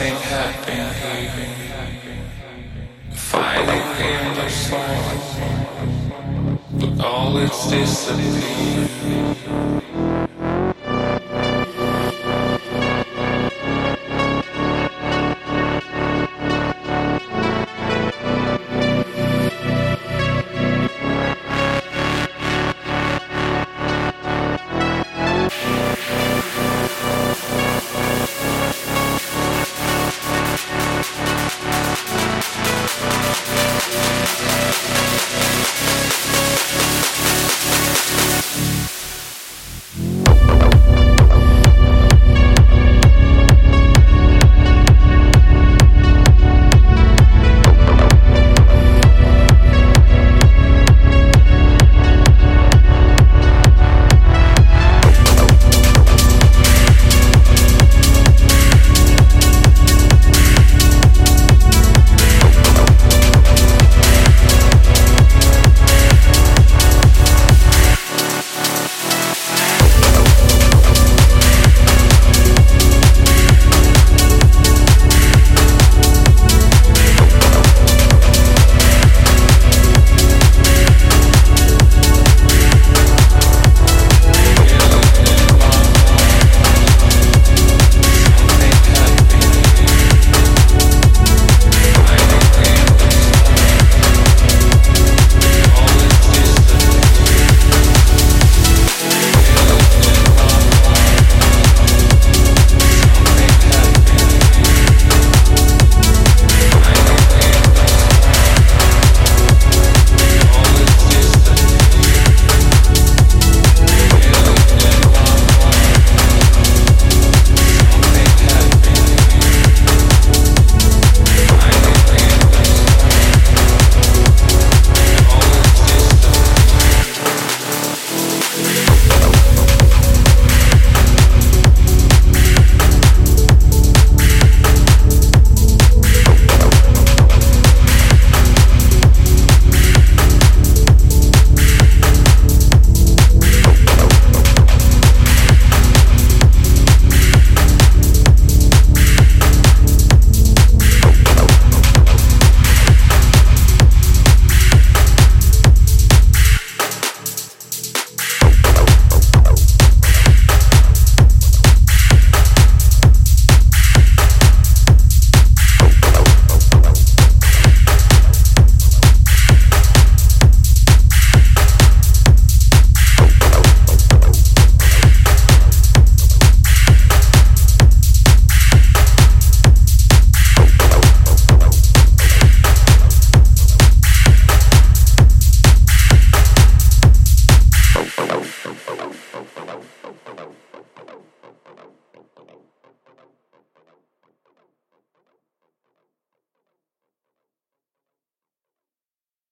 Something happened here. Fighting in the soul, but all it's disappeared.